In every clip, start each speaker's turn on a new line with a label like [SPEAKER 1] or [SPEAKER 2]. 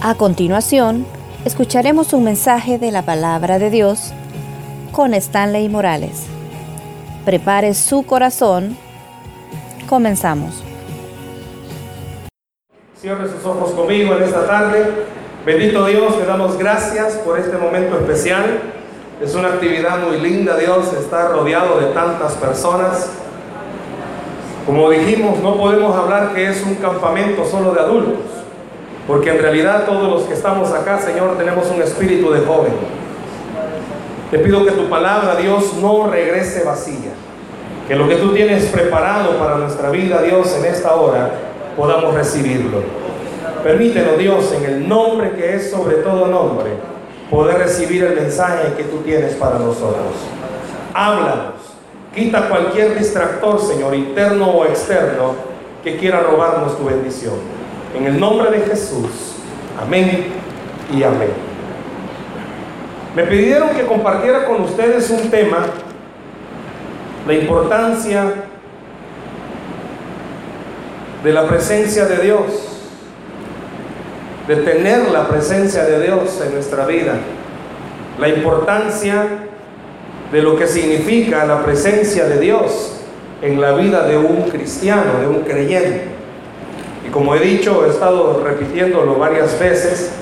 [SPEAKER 1] A continuación, escucharemos un mensaje de la palabra de Dios con Stanley Morales. Prepare su corazón. Comenzamos.
[SPEAKER 2] Cierre sus ojos conmigo en esta tarde. Bendito Dios, le damos gracias por este momento especial. Es una actividad muy linda, Dios, está rodeado de tantas personas. Como dijimos, no podemos hablar que es un campamento solo de adultos, porque en realidad todos los que estamos acá, Señor, tenemos un espíritu de joven. Te pido que tu palabra, Dios, no regrese vacía. Que lo que tú tienes preparado para nuestra vida, Dios, en esta hora, podamos recibirlo. Permítenos, Dios, en el nombre que es sobre todo nombre, poder recibir el mensaje que tú tienes para nosotros. Háblanos. Quita cualquier distractor, Señor, interno o externo, que quiera robarnos tu bendición. En el nombre de Jesús. Amén y amén. Me pidieron que compartiera con ustedes un tema, la importancia de la presencia de Dios, de tener la presencia de Dios en nuestra vida, la importancia de lo que significa la presencia de Dios en la vida de un cristiano, de un creyente. Y como he dicho, he estado repitiéndolo varias veces,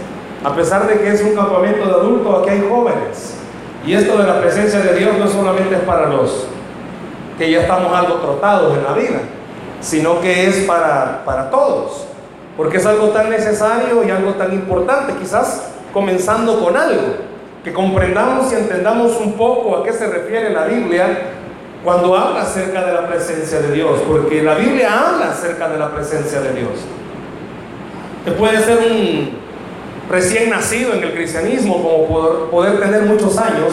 [SPEAKER 2] a pesar de que es un campamento de adultos, aquí hay jóvenes. Y esto de la presencia de Dios no solamente es para los que ya estamos algo trotados en la vida, sino que es para, para todos, porque es algo tan necesario y algo tan importante, quizás comenzando con algo, que comprendamos y entendamos un poco a qué se refiere la Biblia cuando habla acerca de la presencia de Dios, porque la Biblia habla acerca de la presencia de Dios. Te puede ser un recién nacido en el cristianismo, como poder, poder tener muchos años,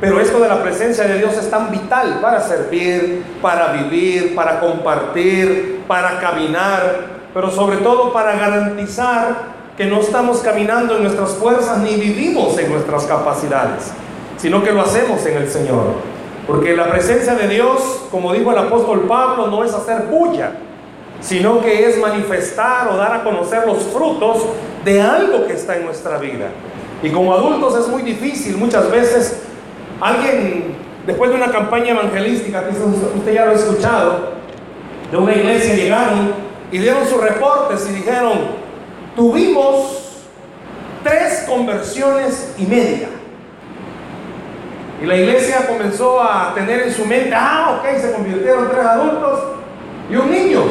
[SPEAKER 2] pero esto de la presencia de Dios es tan vital para servir, para vivir, para compartir, para caminar, pero sobre todo para garantizar que no estamos caminando en nuestras fuerzas ni vivimos en nuestras capacidades, sino que lo hacemos en el Señor. Porque la presencia de Dios, como dijo el apóstol Pablo, no es hacer bulla, sino que es manifestar o dar a conocer los frutos de algo que está en nuestra vida. Y como adultos es muy difícil muchas veces Alguien, después de una campaña evangelística, que usted ya lo ha escuchado, de una iglesia llegaron y dieron sus reportes y dijeron, tuvimos tres conversiones y media. Y la iglesia comenzó a tener en su mente, ah, ok, se convirtieron tres adultos y un niño.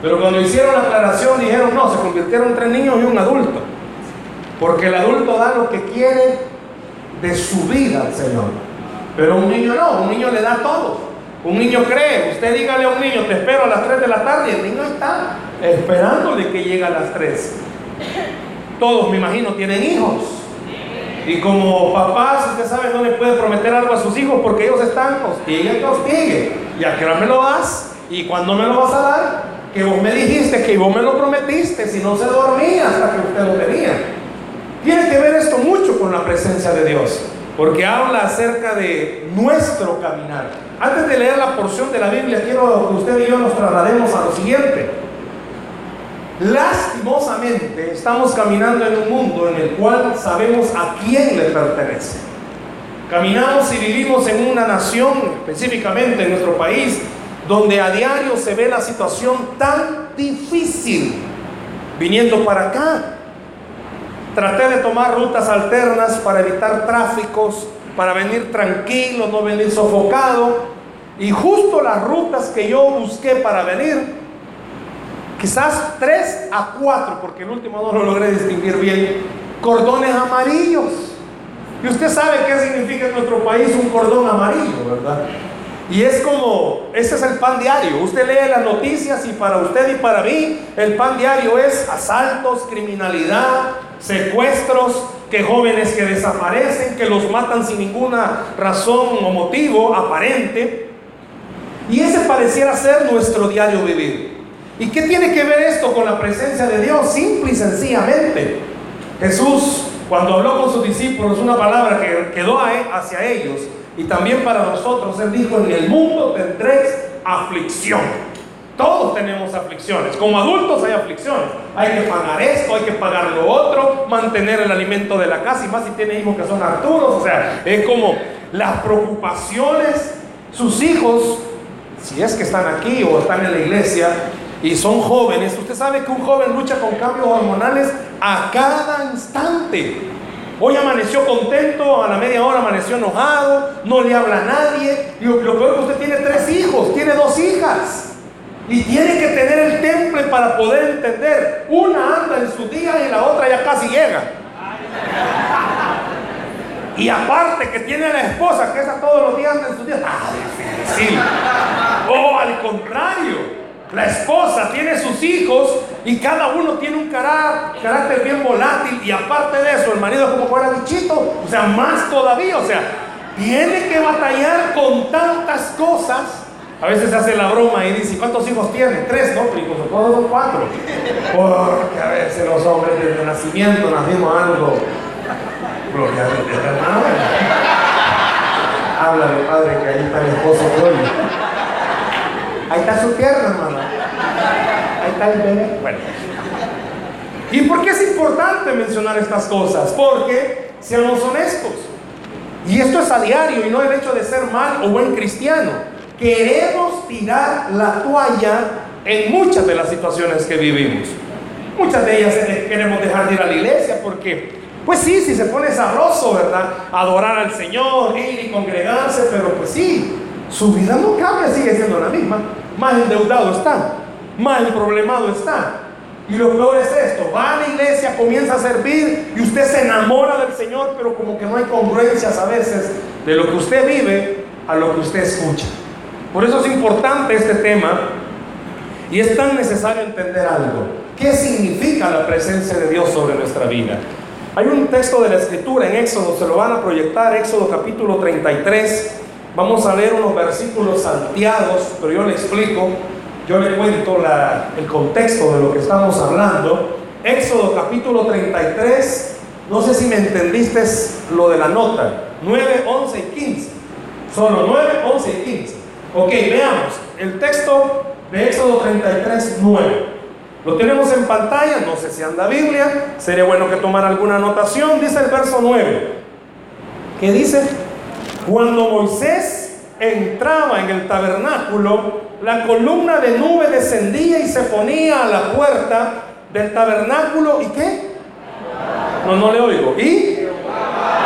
[SPEAKER 2] Pero cuando hicieron la aclaración dijeron, no, se convirtieron tres niños y un adulto. Porque el adulto da lo que quiere de su vida al Señor. Pero un niño no, un niño le da todo. Un niño cree, usted dígale a un niño, te espero a las 3 de la tarde, y el niño está esperándole que llegue a las 3. Todos, me imagino, tienen hijos. Y como papás, usted sabe, no le puede prometer algo a sus hijos porque ellos están, hostigue, hostigue. ¿Y a qué hora me lo das? ¿Y cuándo me lo vas a dar? Que vos me dijiste, que vos me lo prometiste, si no se dormía hasta que usted lo tenía. Tiene que ver esto mucho con la presencia de Dios porque habla acerca de nuestro caminar. Antes de leer la porción de la Biblia, quiero que usted y yo nos traslademos a lo siguiente. Lastimosamente estamos caminando en un mundo en el cual sabemos a quién le pertenece. Caminamos y vivimos en una nación, específicamente en nuestro país, donde a diario se ve la situación tan difícil viniendo para acá. Traté de tomar rutas alternas para evitar tráficos, para venir tranquilo, no venir sofocado. Y justo las rutas que yo busqué para venir, quizás tres a cuatro, porque el último no lo logré distinguir bien, cordones amarillos. Y usted sabe qué significa en nuestro país un cordón amarillo, ¿verdad? Y es como, ese es el pan diario. Usted lee las noticias y para usted y para mí el pan diario es asaltos, criminalidad, secuestros, que jóvenes que desaparecen, que los matan sin ninguna razón o motivo aparente. Y ese pareciera ser nuestro diario vivir. ¿Y qué tiene que ver esto con la presencia de Dios? Simple y sencillamente. Jesús, cuando habló con sus discípulos, una palabra que quedó hacia ellos y también para nosotros, Él dijo, en el mundo tendréis aflicción. Todos tenemos aflicciones. Como adultos hay aflicciones. Hay que pagar esto, hay que pagar lo otro, mantener el alimento de la casa y más si tiene hijos que son Arturos. O sea, es como las preocupaciones. Sus hijos, si es que están aquí o están en la iglesia y son jóvenes, usted sabe que un joven lucha con cambios hormonales a cada instante. Hoy amaneció contento, a la media hora amaneció enojado, no le habla a nadie. Y lo, peor es que usted tiene tres hijos, tiene dos hijas. Y tiene que tener el temple para poder entender. Una anda en su día y la otra ya casi llega. Y aparte que tiene a la esposa que esa todos los días anda en su día. ¡Ah, difícil! O al contrario. La esposa tiene sus hijos y cada uno tiene un carácter, bien volátil y aparte de eso el marido es como fuera bichito, o sea, más todavía, o sea, tiene que batallar con tantas cosas a veces se hace la broma y dice, ¿cuántos hijos tiene? Tres, ¿no? Pero todos son cuatro. Porque a veces los hombres desde nacimiento nacimos algo. Gloria a Dios. Háblale, padre, que ahí está el esposo hoy. Ahí está su tierra, hermano. Ahí está el bebé. Bueno. ¿Y por qué es importante mencionar estas cosas? Porque, seamos honestos, y esto es a diario y no el hecho de ser mal o buen cristiano queremos tirar la toalla en muchas de las situaciones que vivimos. Muchas de ellas queremos dejar de ir a la iglesia porque, pues sí, si se pone sabroso, ¿verdad? Adorar al Señor, ir y congregarse, pero pues sí, su vida no cambia, sigue siendo la misma. Más endeudado está, más problemado está. Y lo peor es esto, va a la iglesia, comienza a servir y usted se enamora del Señor, pero como que no hay congruencias a veces de lo que usted vive a lo que usted escucha. Por eso es importante este tema y es tan necesario entender algo. ¿Qué significa la presencia de Dios sobre nuestra vida? Hay un texto de la escritura en Éxodo, se lo van a proyectar, Éxodo capítulo 33. Vamos a leer unos versículos salteados, pero yo le explico, yo le cuento el contexto de lo que estamos hablando. Éxodo capítulo 33, no sé si me entendiste lo de la nota, 9, 11 y 15. Solo 9, 11 y 15. Ok, veamos. El texto de Éxodo 33, 9. Lo tenemos en pantalla, no sé si anda Biblia, sería bueno que tomara alguna anotación. Dice el verso 9, que dice, cuando Moisés entraba en el tabernáculo, la columna de nube descendía y se ponía a la puerta del tabernáculo. ¿Y qué? No, no le oigo. ¿Y?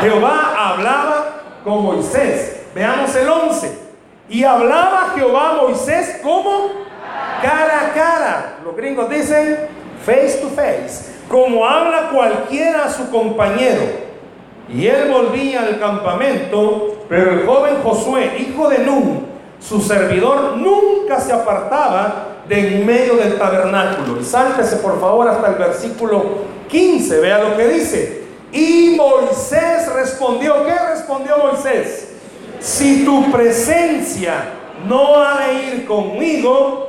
[SPEAKER 2] Jehová hablaba con Moisés. Veamos el 11. Y hablaba Jehová a Moisés como cara a cara. Los gringos dicen face to face. Como habla cualquiera a su compañero. Y él volvía al campamento, pero el joven Josué, hijo de Nun, su servidor, nunca se apartaba de en medio del tabernáculo. Y sáltese por favor hasta el versículo 15, vea lo que dice. Y Moisés respondió, ¿qué respondió Moisés? si tu presencia no ha de ir conmigo,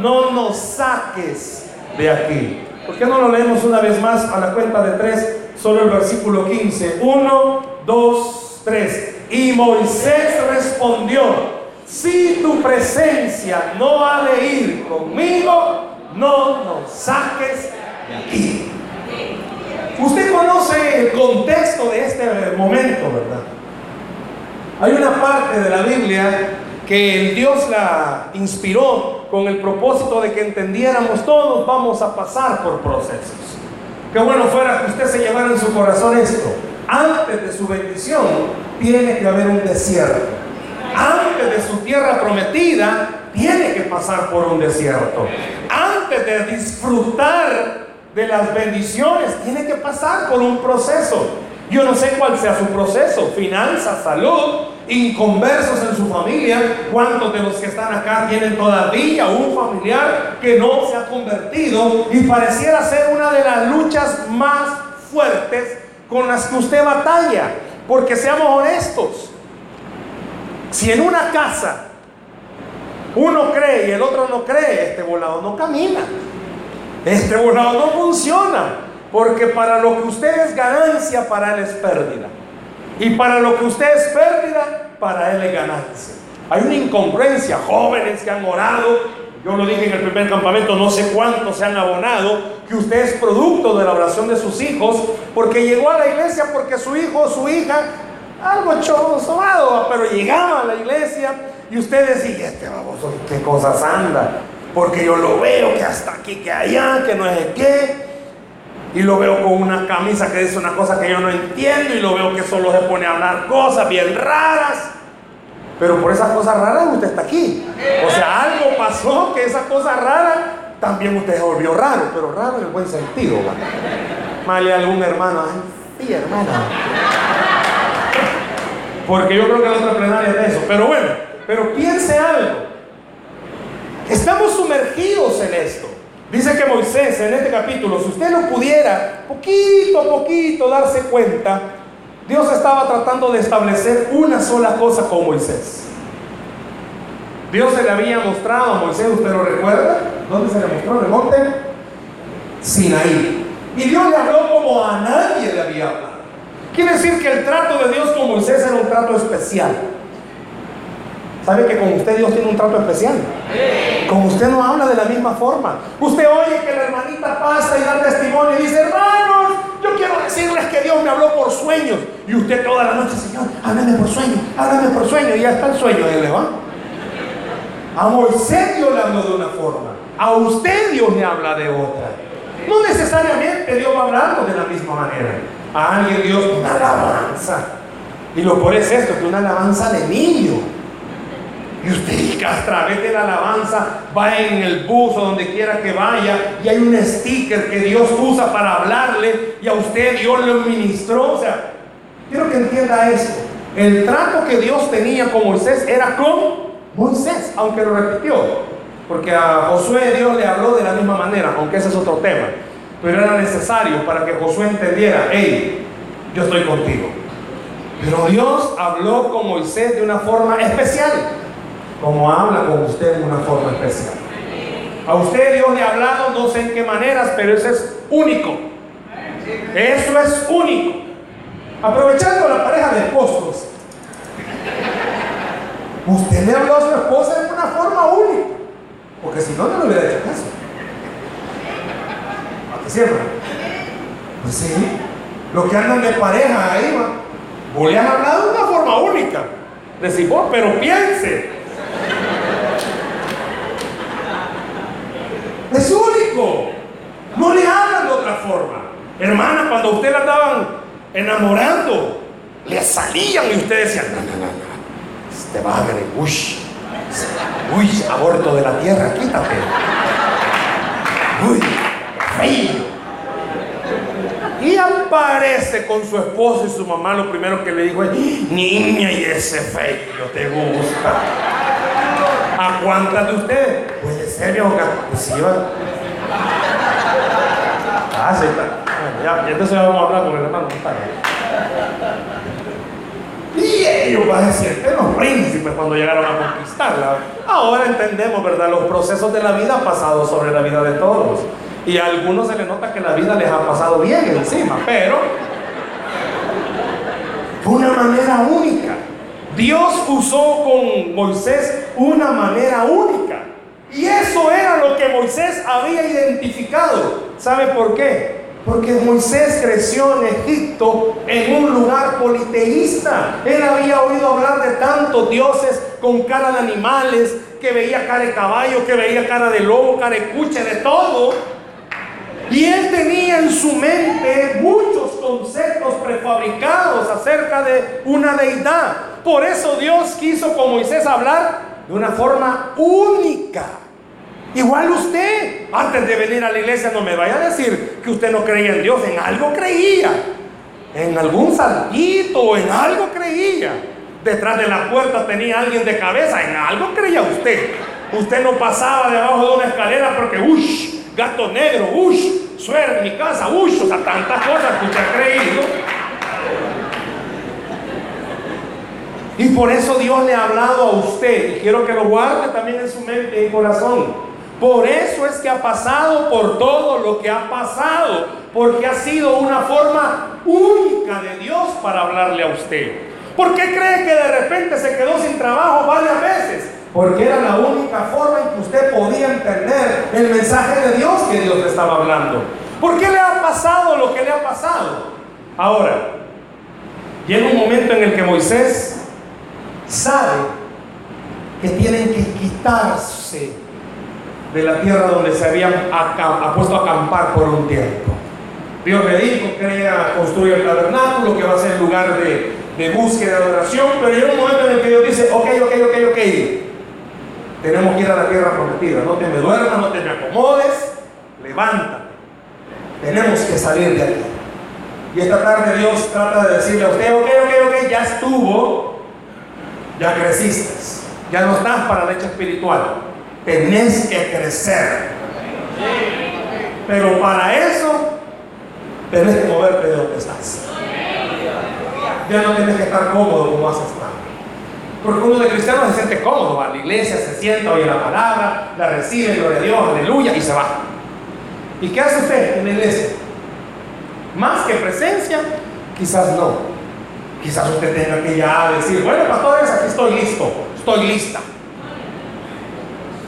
[SPEAKER 2] no nos saques de aquí. ¿Por qué no lo leemos una vez más a la cuenta de tres? Solo el versículo 15. Uno, dos, tres. Y Moisés respondió, si tu presencia no ha de ir conmigo, no nos saques de aquí. Usted conoce el contexto de este momento, ¿verdad? Hay una parte de la Biblia que Dios la inspiró con el propósito de que entendiéramos todos vamos a pasar por procesos. Qué bueno fuera que usted se llevara en su corazón esto. Antes de su bendición tiene que haber un desierto. Antes de su tierra prometida tiene que pasar por un desierto. Antes de disfrutar de las bendiciones tiene que pasar por un proceso. Yo no sé cuál sea su proceso, finanzas, salud, inconversos en su familia. ¿Cuántos de los que están acá tienen todavía un familiar que no se ha convertido y pareciera ser una de las luchas más fuertes con las que usted batalla? Porque seamos honestos, si en una casa uno cree y el otro no cree, este volado no camina. Este volado no funciona. Porque para lo que usted es ganancia, para él es pérdida. Y para lo que usted es pérdida, para él es ganancia. Hay una incongruencia. Jóvenes que han orado yo lo dije en el primer campamento, no sé cuántos se han abonado, que usted es producto de la oración de sus hijos, porque llegó a la iglesia porque su hijo o su hija, algo sobado, pero llegaba a la iglesia y usted decía, este baboso, qué cosas anda, porque yo lo veo que hasta aquí, que allá, que no es qué. Y lo veo con una camisa que dice una cosa que yo no entiendo y lo veo que solo se pone a hablar cosas bien raras. Pero por esas cosas raras usted está aquí. O sea, algo pasó que esa cosa rara también usted se volvió raro, pero raro en el buen sentido. Male algún hermano, sí, hermano. Porque yo creo que la otra plenaria es de eso. Pero bueno, pero piense algo. Estamos sumergidos en esto. Dice que Moisés en este capítulo, si usted no pudiera poquito a poquito darse cuenta, Dios estaba tratando de establecer una sola cosa con Moisés. Dios se le había mostrado a Moisés, ¿usted lo recuerda? ¿Dónde se le mostró? ¿En el monte? Sinaí. Y Dios le habló como a nadie le había hablado. Quiere decir que el trato de Dios con Moisés era un trato especial. ¿Sabe que con usted Dios tiene un trato especial? Con usted no habla de la misma forma. Usted oye que la hermanita pasa y da testimonio y dice, hermanos, yo quiero decirles que Dios me habló por sueños. Y usted toda la noche, Señor, háblame por sueños, háblame por sueños. Y ya está el sueño de le va. A Moisés Dios le habló de una forma. A usted Dios le habla de otra. No necesariamente Dios va hablando de la misma manera. A alguien Dios una alabanza. Y lo por es esto, que una alabanza de niño. Y usted a través de la alabanza va en el bus o donde quiera que vaya y hay un sticker que Dios usa para hablarle y a usted Dios le ministró. O sea, quiero que entienda esto. El trato que Dios tenía con Moisés era con Moisés, aunque lo repitió. Porque a Josué Dios le habló de la misma manera, aunque ese es otro tema. Pero era necesario para que Josué entendiera, hey, yo estoy contigo. Pero Dios habló con Moisés de una forma especial como habla con usted de una forma especial. A usted Dios le ha hablado, no sé en qué maneras, pero eso es único. Eso es único. Aprovechando la pareja de esposos, usted le habló a su esposa de una forma única, porque si no, no le hubiera hecho caso. ¿A qué cierra? Pues sí, lo que andan de pareja ahí, va. Vos le has hablado de una forma única. Decís vos, pero piense, Es único. No le hablan de otra forma. Hermana, cuando usted la estaban enamorando, le salían y usted decía, no, no, no, no. Este bagre, uy, uy, aborto de la tierra, quítate. Uy, feo. Y aparece con su esposo y su mamá. Lo primero que le dijo es: Niña, y ese feo te gusta. ¿A cuántas de ustedes? Puede ser, mi abogado. Pues sí, va. Ah, sí, está. Ya, ya entonces vamos a hablar con el hermano. Y ellos van a ser los príncipes cuando llegaron a conquistarla. Ahora entendemos, ¿verdad? Los procesos de la vida han pasado sobre la vida de todos. Y a algunos se les nota que la vida les ha pasado bien encima, pero de una manera única. Dios usó con Moisés una manera única. Y eso era lo que Moisés había identificado. ¿Sabe por qué? Porque Moisés creció en Egipto en un lugar politeísta. Él había oído hablar de tantos dioses con cara de animales, que veía cara de caballo, que veía cara de lobo, cara de cuche, de todo. Y él tenía en su mente muchos conceptos prefabricados acerca de una deidad. Por eso Dios quiso con Moisés hablar de una forma única. Igual usted, antes de venir a la iglesia, no me vaya a decir que usted no creía en Dios, en algo creía. En algún saltito, en algo creía. Detrás de la puerta tenía alguien de cabeza, en algo creía usted. Usted no pasaba debajo de una escalera porque, uff, gato negro, ush, suerte mi casa, ush, o sea, tantas cosas que usted ha creído. Y por eso Dios le ha hablado a usted, y quiero que lo guarde también en su mente y corazón. Por eso es que ha pasado por todo lo que ha pasado, porque ha sido una forma única de Dios para hablarle a usted. ¿Por qué cree que de repente se quedó sin trabajo varias veces? Porque era la única forma en que usted podía entender el mensaje de Dios que Dios le estaba hablando. ¿Por qué le ha pasado lo que le ha pasado? Ahora, llega un momento en el que Moisés sabe que tienen que quitarse de la tierra donde se habían puesto a acampar por un tiempo. Dios le dijo, crea, construye el tabernáculo, que va a ser el lugar de, de búsqueda, de adoración, pero llega un momento en el que Dios dice, ok, ok, ok, ok, tenemos que ir a la tierra prometida, no te me duermas, no te acomodes, levántate, tenemos que salir de aquí. Y esta tarde Dios trata de decirle a usted, ok, ok, ok, ya estuvo, ya creciste, ya no estás para la leche espiritual, tenés que crecer. Pero para eso tenés que moverte de donde estás. Ya no tienes que estar cómodo como has estado. Porque uno de cristianos se siente cómodo, va a la iglesia, se sienta, oye la palabra, la recibe, gloria a Dios, aleluya, y se va. ¿Y qué hace usted en la iglesia? Más que presencia, quizás no. Quizás usted tenga que ya decir, bueno, pastores, aquí estoy listo, estoy lista.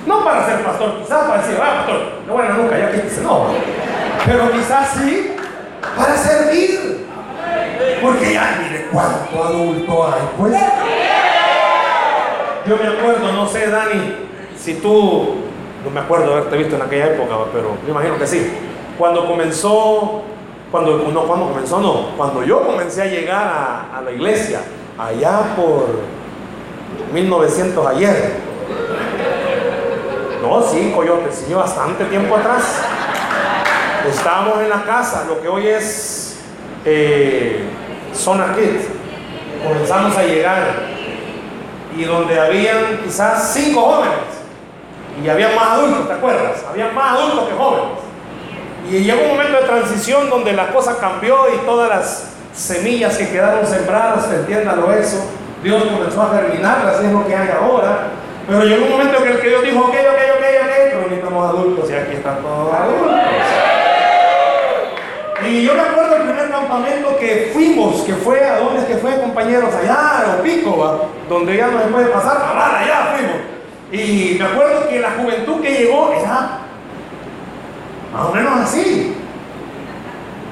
[SPEAKER 2] No para ser pastor, quizás para decir, ah, pastor, no bueno nunca, ya dice, no. Pero quizás sí para servir. Porque ya mire cuánto adulto hay, pues. Yo me acuerdo, no sé, Dani, si tú, no me acuerdo haberte visto en aquella época, pero me imagino que sí. Cuando comenzó, cuando, cuando comenzó, no, cuando yo comencé a llegar a, a la iglesia, allá por 1900 ayer. No, sí, coyote, sí, bastante tiempo atrás. Estábamos en la casa, lo que hoy es eh, Zona Kids. Comenzamos a llegar y donde habían quizás cinco jóvenes y había más adultos, ¿te acuerdas? Había más adultos que jóvenes. Y llegó un momento de transición donde la cosa cambió y todas las semillas que quedaron sembradas, entiéndalo eso, Dios comenzó a germinarlas, es lo que hay ahora. Pero llegó un momento en el que Dios dijo, ok, ok, ok, ok, pero necesitamos adultos y aquí están todos adultos. Y yo me acuerdo el primer campamento que fuimos, que fue a donde que fue, compañeros, allá a Pico, donde ya no se puede pasar, allá fuimos. Y me acuerdo que la juventud que llegó era más o menos así.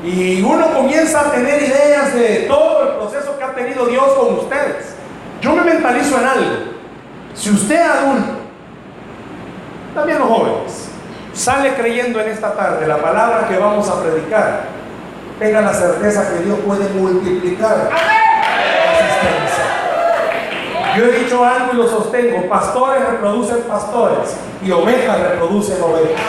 [SPEAKER 2] Y uno comienza a tener ideas de todo el proceso que ha tenido Dios con ustedes. Yo me mentalizo en algo. Si usted adulto, también los jóvenes, sale creyendo en esta tarde la palabra que vamos a predicar, tenga la certeza que Dios puede multiplicar la asistencia. Yo he dicho algo y lo sostengo, pastores reproducen pastores y ovejas reproducen ovejas.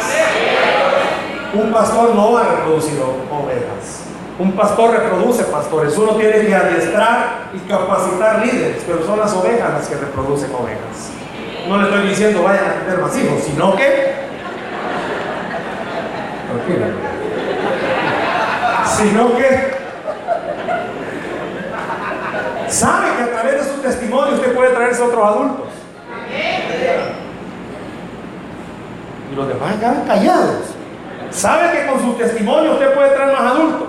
[SPEAKER 2] Un pastor no va a reproducir ovejas. Un pastor reproduce pastores. Uno tiene que adiestrar y capacitar líderes, pero son las ovejas las que reproducen ovejas. No le estoy diciendo vayan a tener más sino que... Tranquila sino que sabe que a través de su testimonio usted puede traerse a otros adultos. Y los demás quedan callados. Sabe que con su testimonio usted puede traer más adultos.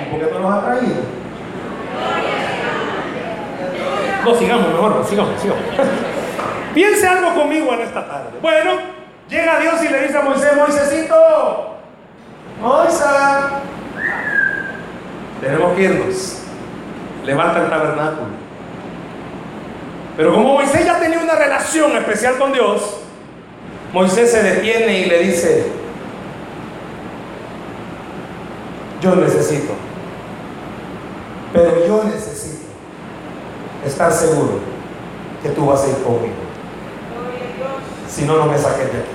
[SPEAKER 2] ¿Y por qué no los ha traído? No, sigamos mejor, sigamos, sigamos. Piense algo conmigo en esta tarde. Bueno, llega Dios y le dice a Moisés, Moisésito, Moisés, tenemos que irnos. Levanta el tabernáculo. Pero como Moisés ya tenía una relación especial con Dios, Moisés se detiene y le dice, yo necesito, pero yo necesito estar seguro que tú vas a ir conmigo. Si no, no me saques de aquí.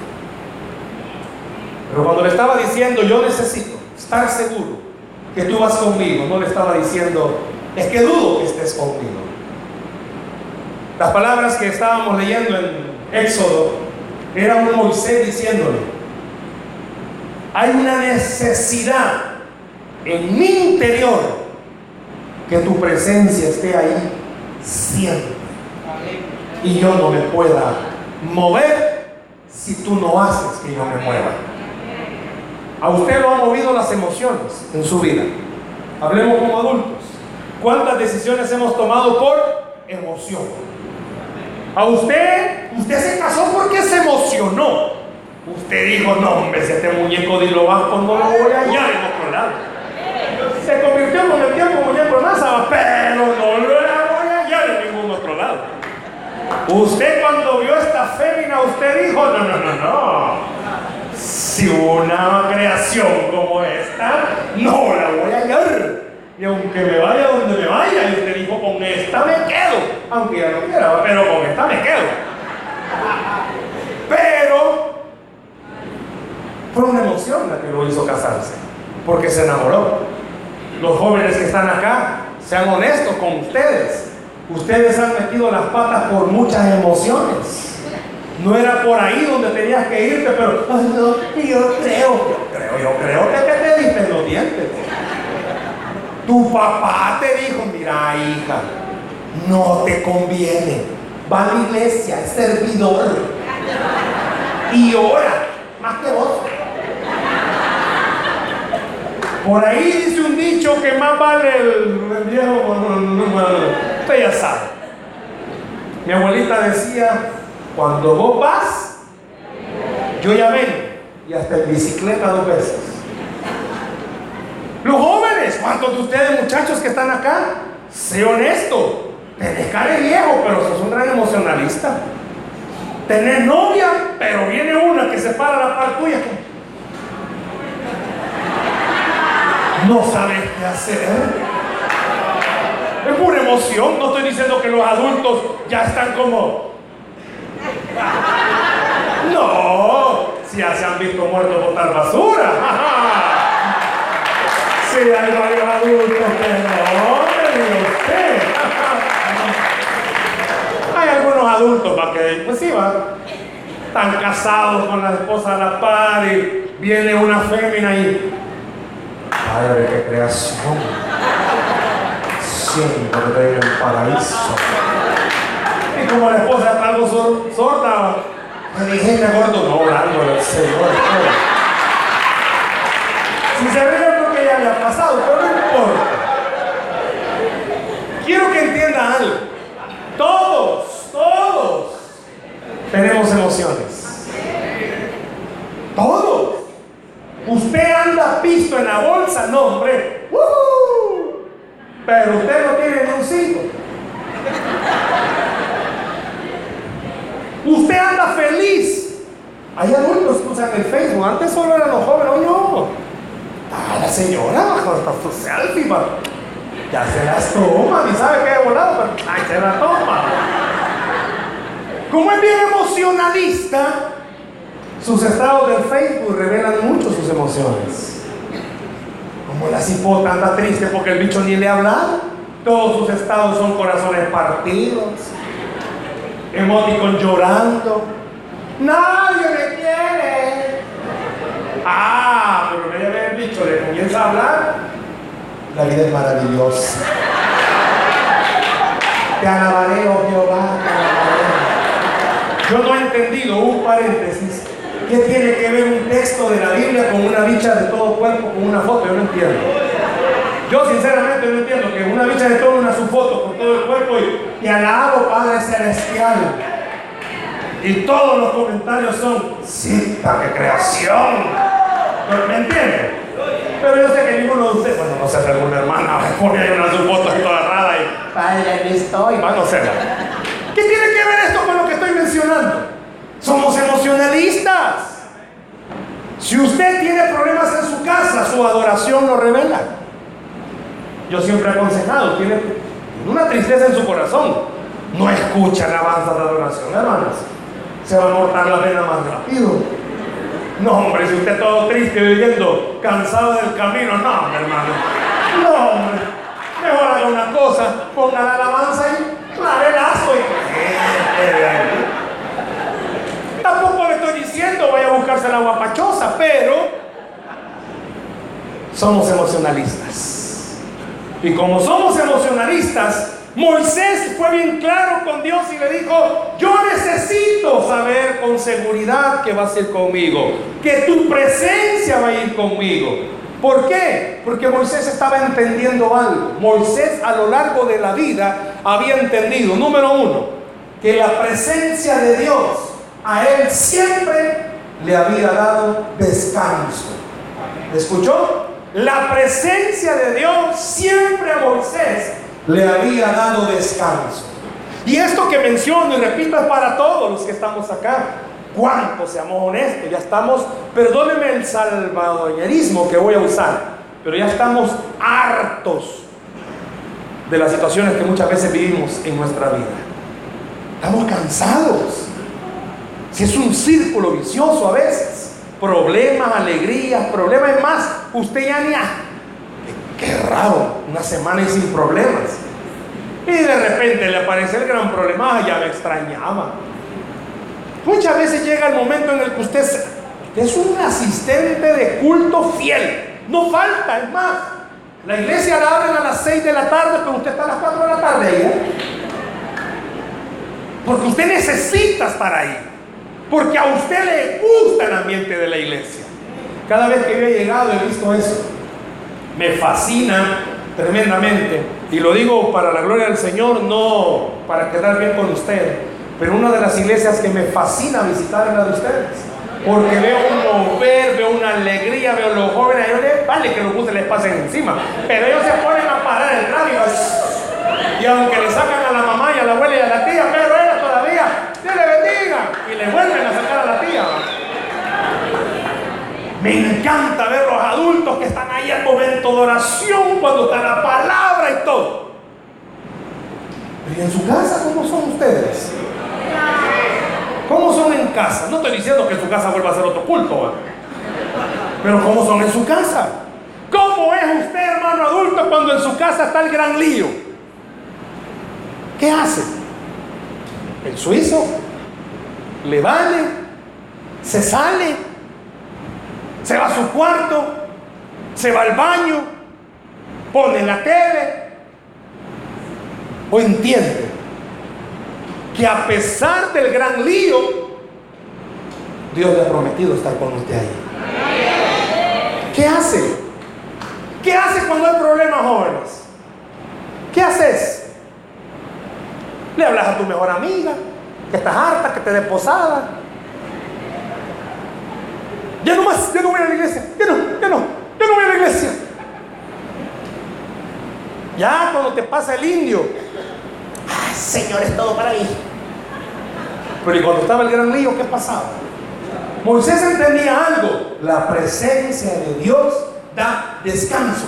[SPEAKER 2] Pero cuando le estaba diciendo, yo necesito estar seguro que tú vas conmigo, no le estaba diciendo, es que dudo que estés conmigo. Las palabras que estábamos leyendo en Éxodo eran un Moisés diciéndole, hay una necesidad en mi interior que tu presencia esté ahí siempre. Y yo no me pueda mover si tú no haces que yo me mueva. A usted lo han movido las emociones en su vida. Hablemos como adultos. ¿Cuántas decisiones hemos tomado por emoción? A usted, usted se casó porque se emocionó. Usted dijo, no, hombre, si este muñeco de lo vasco no lo voy a hallar en otro lado. Se convirtió con el tiempo en muñeco pero no lo voy a hallar en ningún otro lado. Usted cuando vio esta fémina, usted dijo, no, no, no, no. Si una creación como esta, no la voy a hallar. Y aunque me vaya donde me vaya, y usted dijo, con esta me quedo. Aunque ya no quiera, pero con esta me quedo. Pero fue una emoción la que lo hizo casarse, porque se enamoró. Los jóvenes que están acá, sean honestos con ustedes. Ustedes han metido las patas por muchas emociones. No era por ahí donde tenías que irte, pero no, yo creo, yo creo, yo creo que te diste los dientes. Tu papá te dijo, mira hija, no te conviene. Va a la iglesia, es servidor. Y ora, más que vos. Por ahí dice un dicho que más vale el, viejo, usted ya sabe. Mi abuelita decía, cuando vos vas, yo ya vengo. Y hasta en bicicleta dos veces. Los jóvenes, ¿cuántos de ustedes muchachos que están acá? Sé honesto. Tenés cara viejo, pero sos un gran emocionalista. Tenés novia, pero viene una que se para la par tuya. No sabes qué hacer. Es pura emoción. No estoy diciendo que los adultos ya están como. No, si ya se han visto muertos botar basura. Sí, hay varios adultos que no, usted. Hay algunos adultos para que, pues sí, van. Están casados con la esposa a la par y viene una fémina y. Padre, qué creación. Siento que en el paraíso. Y como la esposa está algo sorda, me dije, gordo, no orando al Señor. Si se ve ha pasado, pero no importa. Quiero que entienda algo. Todos, todos tenemos emociones. Todos. Usted anda pisto en la bolsa, no, hombre. Pero usted no tiene ni un cinco. Usted anda feliz. Hay adultos que usan el Facebook. Antes solo eran los jóvenes, hoy no. Ah, la señora con su selfie, ya se las toma, ni sabe qué he volado, pero ay, se la toma. Como es bien emocionalista, sus estados del Facebook revelan mucho sus emociones. Como la cipota anda triste porque el bicho ni le habla, todos sus estados son corazones partidos, emoticon llorando. Nadie me quiere. Ah, pero que ya me habían dicho, le comienza a hablar, la vida es maravillosa. Te alabaré, oh Jehová, te alabaré. Yo no he entendido un paréntesis. ¿Qué tiene que ver un texto de la Biblia con una bicha de todo cuerpo, con una foto? Yo no entiendo. Yo sinceramente no entiendo que una bicha de todo una su foto con todo el cuerpo y te alabo Padre Celestial. Y todos los comentarios son, cita, qué creación. ¿Me entiende? Pero yo sé que ninguno de ustedes, bueno, no sé si alguna hermana pone ahí una su foto toda rara y, padre, aquí estoy, van a ser. ¿Qué tiene que ver esto con lo que estoy mencionando? Somos emocionalistas. Si usted tiene problemas en su casa, su adoración lo revela. Yo siempre he aconsejado, tiene una tristeza en su corazón. No escucha alabanza de adoración, hermanos. Se va a mortar la pena más rápido. No, hombre, si usted todo triste viviendo, cansado del camino, no, hermano. No, hombre. Mejor haga una cosa, ponga la alabanza y lazo y. Diciendo vaya a buscarse la guapachosa, pero somos emocionalistas. Y como somos emocionalistas, Moisés fue bien claro con Dios y le dijo, yo necesito saber con seguridad que vas a ir conmigo, que tu presencia va a ir conmigo. ¿Por qué? Porque Moisés estaba entendiendo algo. Moisés a lo largo de la vida había entendido, número uno, que la presencia de Dios a él siempre le había dado descanso. ¿Escuchó? La presencia de Dios siempre a Moisés le había dado descanso. Y esto que menciono y repito es para todos los que estamos acá. ¿Cuánto seamos honestos? Ya estamos, perdóneme el salvadoreñerismo que voy a usar, pero ya estamos hartos de las situaciones que muchas veces vivimos en nuestra vida. Estamos cansados. Si es un círculo vicioso a veces, problemas, alegrías, problemas más, usted ya ni a... Qué raro, una semana y sin problemas. Y de repente le aparece el gran problema, ya me extrañaba. Muchas veces llega el momento en el que usted es un asistente de culto fiel. No falta, es más. La iglesia la abren a las 6 de la tarde, pero usted está a las 4 de la tarde ahí. ¿eh? Porque usted necesita estar ahí. Porque a usted le gusta el ambiente de la iglesia. Cada vez que yo he llegado he visto eso. Me fascina tremendamente. Y lo digo para la gloria del Señor, no para quedar bien con usted. Pero una de las iglesias que me fascina visitar es la de ustedes. Porque veo un mover, veo una alegría, veo los jóvenes. Les, vale que los buses les pasen encima. Pero ellos se ponen a parar el radio. Y aunque le sacan a la mamá y a la abuela y a la tía, pero ellos todavía, Dios le bendiga. Le vuelven a sacar a la tía. Me encanta ver los adultos que están ahí al momento de oración, cuando está la palabra y todo. ¿Y en su casa cómo son ustedes? ¿Cómo son en casa? No estoy diciendo que en su casa vuelva a ser otro culto, pero ¿cómo son en su casa? ¿Cómo es usted, hermano adulto, cuando en su casa está el gran lío? ¿Qué hace? El suizo le vale, se sale, se va a su cuarto, se va al baño, pone la tele, o entiende que a pesar del gran lío, Dios le ha prometido estar con usted ahí. ¿Qué hace? ¿Qué hace cuando hay problemas, jóvenes? ¿Qué haces? Le hablas a tu mejor amiga, que estás harta, que te des posada, ya no más, ya no voy a la iglesia. Ya no, ya no, ya no voy a la iglesia. Ya cuando te pasa el indio, Ay, Señor, es todo para mí. Pero y cuando estaba el gran lío, ¿qué pasaba? Moisés entendía algo. La presencia de Dios da descanso.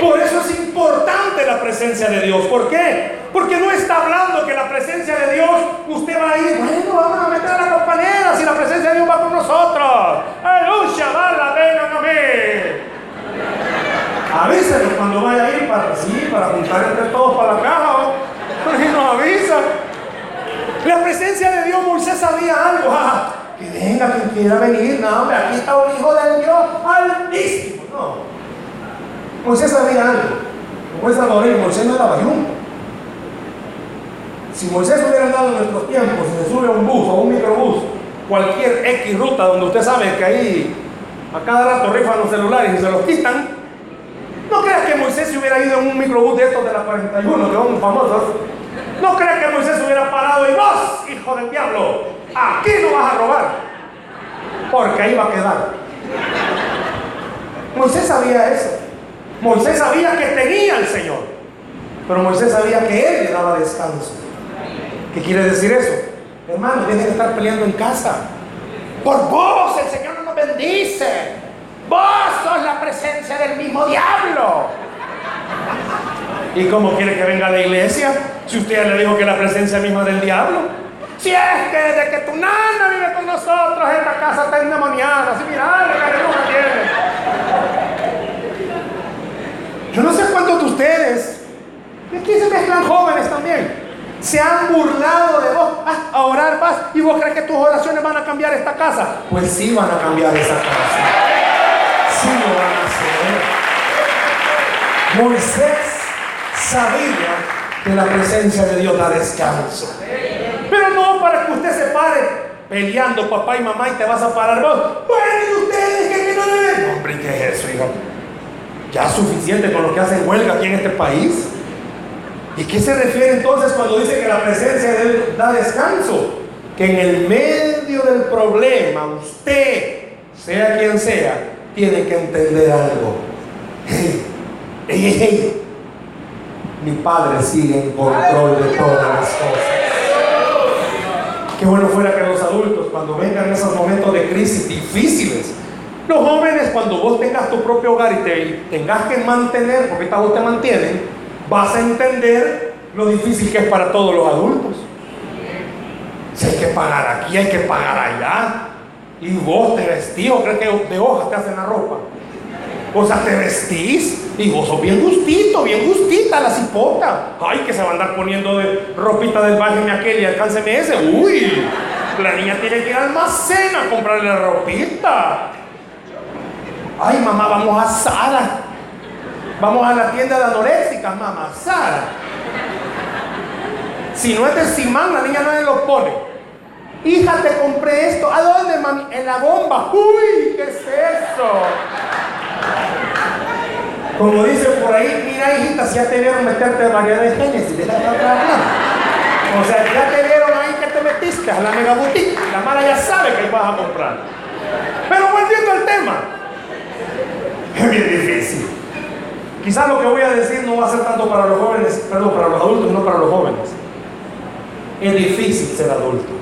[SPEAKER 2] Por eso es importante la presencia de Dios. ¿Por qué? Porque no está hablando que la presencia de Dios, usted va a ir, bueno, vamos a meter a la compañera si la presencia de Dios va con nosotros. Aleluya, la vengan a mí. Avísenos cuando vaya a ir para, sí, para juntar entre todos para la caja. Y nos avisa. La presencia de Dios, Moisés sabía algo. Ah, que venga quien quiera venir. No, hombre, aquí está un hijo del Dios altísimo. No. Moisés sabía algo. Como es salvadoreño, Moisés no era bayún. Si Moisés hubiera andado en nuestros tiempos, se sube a un bus o un microbús, cualquier X ruta donde usted sabe que ahí a cada rato rifan los celulares y se los quitan, no creas que Moisés se hubiera ido en un microbús de estos de la 41, que son famosos. No creas que Moisés hubiera parado y vos, hijo del diablo, aquí no vas a robar, porque ahí va a quedar. Moisés sabía eso. Moisés sabía que tenía al Señor, pero Moisés sabía que Él le daba descanso. ¿Qué quiere decir eso? Hermano, dejen de estar peleando en casa. Por vos el Señor no nos bendice. Vos sos la presencia del mismo diablo. ¿Y cómo quiere que venga a la iglesia? Si usted le dijo que la presencia misma del diablo. Si es que desde que tu nana vive con nosotros, esta casa está endemoniada. Así mira, que tiene. Yo no sé cuántos de ustedes, aquí se mezclan jóvenes también, se han burlado de vos a orar, vas y vos crees que tus oraciones van a cambiar esta casa. Pues sí van a cambiar esa casa. Sí lo van a hacer. Moisés sabía que la presencia de Dios da descanso. Pero no para que usted se pare peleando papá y mamá y te vas a parar vos. Bueno, ustedes que no deben. Hombre, ¿qué es eso, hijo? Ya es suficiente con lo que hacen huelga aquí en este país. ¿Y qué se refiere entonces cuando dice que la presencia de Dios da descanso? Que en el medio del problema, usted, sea quien sea, tiene que entender algo. Mi Padre sigue en control de todas las cosas. Qué bueno fuera que los adultos, cuando vengan esos momentos de crisis difíciles, los jóvenes, cuando vos tengas tu propio hogar y te tengas que mantener, porque esta vos te mantienen, vas a entender lo difícil que es para todos los adultos. Si hay que pagar aquí, hay que pagar allá. Y vos te vestís, o crees que de hojas te hacen la ropa. O sea, te vestís y vos sos bien gustito, bien gustita la cipota. Ay, que se va a andar poniendo de ropita del baño aquel y alcánceme ese. Uy, la niña tiene que ir al almacén a comprarle la ropita. Ay, mamá, vamos a Sara. Vamos a la tienda de anoréxicas, mamá, Sara. Si no es de Simán, la niña no le lo pone. Hija, te compré esto. ¿A dónde, mami? En la bomba. Uy, ¿qué es eso? Como dicen por ahí, mira hijita, si ya te vieron meterte variedad de Génesis, O sea, ya te vieron ahí que te metiste a la mega boutique. La mala ya sabe que vas a comprar. Pero volviendo al tema, es bien difícil. Quizás lo que voy a decir no va a ser tanto para los jóvenes, perdón, para los adultos, no para los jóvenes. Es difícil ser adulto.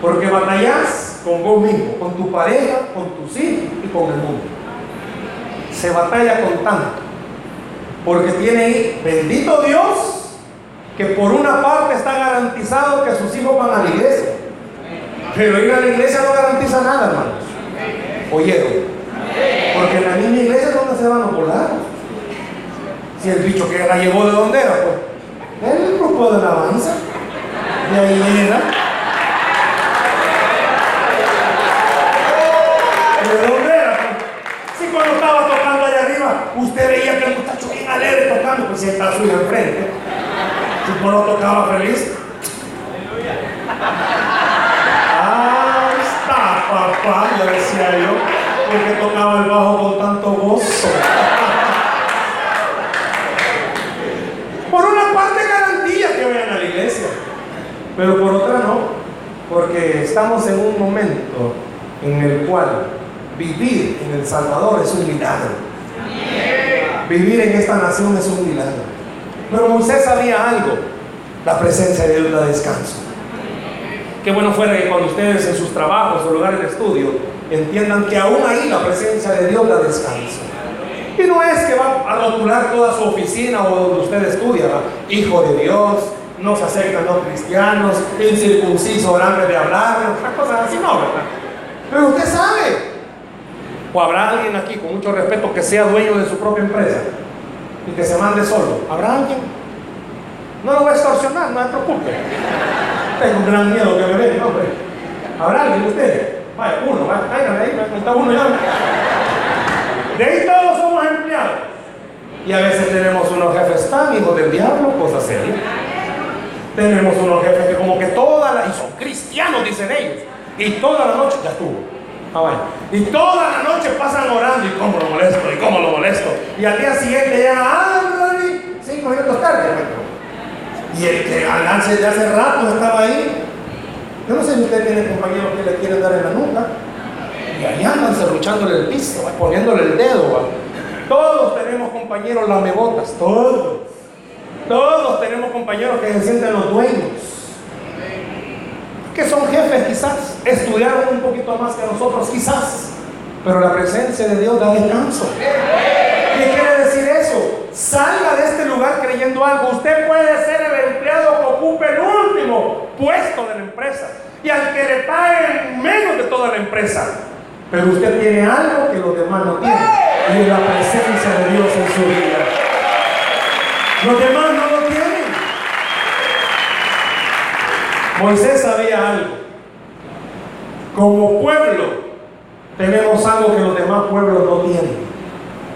[SPEAKER 2] Porque batallas con vos mismo, con tu pareja, con tus hijos y con el mundo se batalla con tanto. Porque tiene bendito Dios, que por una parte está garantizado que sus hijos van a la iglesia. Pero ir a la iglesia no garantiza nada, hermanos. ¿Oyeron? Porque en la misma iglesia es donde se van a volar. Si el bicho que la llevó de donde era, pues, el grupo de alabanza. De ahí era. ¿De dónde era? Si cuando estaba usted veía que el muchacho bien alegre tocando, pues si está su hija enfrente. Si no lo tocaba feliz. Ah, está papá, le decía yo, porque tocaba el bajo con tanto gozo. Por una parte garantía que vayan a la iglesia, pero por otra no, porque estamos en un momento en el cual vivir en El Salvador es un milagro. Vivir en esta nación es un milagro. Pero Moisés sabía algo. La presencia de Dios da descanso. Qué bueno fuera que cuando ustedes en sus trabajos o lugares de estudio entiendan que aún ahí la presencia de Dios da descanso. Y no es que va a rotular toda su oficina o donde usted estudia, hijo de Dios, no se acercan los cristianos, incircunciso, grande de hablar, cosas así, no, ¿verdad? Pero usted sabe ¿O habrá alguien aquí con mucho respeto que sea dueño de su propia empresa y que se mande solo? ¿Habrá alguien? No lo voy a extorsionar, no se preocupe. Tengo un gran miedo que me venga, hombre. ¿Habrá alguien usted? Uno, vaya, cáigame ahí, está uno ya. De ahí todos somos empleados. Y a veces tenemos unos jefes tan hijos del diablo, cosas serias. Tenemos unos jefes que como que toda la... y son cristianos, dicen ellos. Y toda la noche ya estuvo. Ah, y toda la noche pasan orando y cómo lo molesto, y cómo lo molesto. Y al día siguiente ya, ah, cinco minutos tarde. Y el que al de hace rato estaba ahí. Yo no sé si usted tiene compañeros que le quieren dar en la nuca. Y ahí andan cerruchándole el piso, poniéndole el dedo. Todos tenemos compañeros lamebotas, todos. Todos tenemos compañeros que se sienten los dueños que son jefes quizás, estudiaron un poquito más que nosotros quizás, pero la presencia de Dios da descanso. ¿Qué quiere decir eso? Salga de este lugar creyendo algo. Usted puede ser el empleado que ocupe el último puesto de la empresa y al que le paguen menos de toda la empresa. Pero usted tiene algo que los demás no tienen y es la presencia de Dios en su vida. Los demás no lo tienen. Moisés sabía algo. Como pueblo tenemos algo que los demás pueblos no tienen.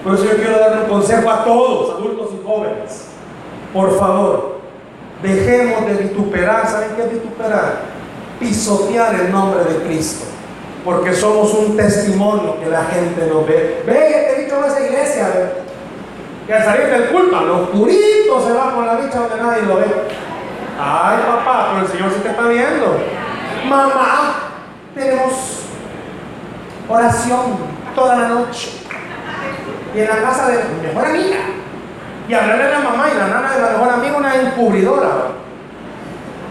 [SPEAKER 2] Por eso yo quiero darle un consejo a todos, adultos y jóvenes. Por favor, dejemos de vituperar. ¿Saben qué es vituperar? Pisotear el nombre de Cristo. Porque somos un testimonio que la gente nos ve. Ve, te he dicho a esa iglesia. Y al salir del culto, los puritos se va con la bicha donde nadie lo ve. Ay, papá, pero el Señor sí te está viendo. Mamá, tenemos oración toda la noche. Y en la casa de mi mejor amiga. Y hablarle a la mamá y la nana de la mejor amiga, una encubridora.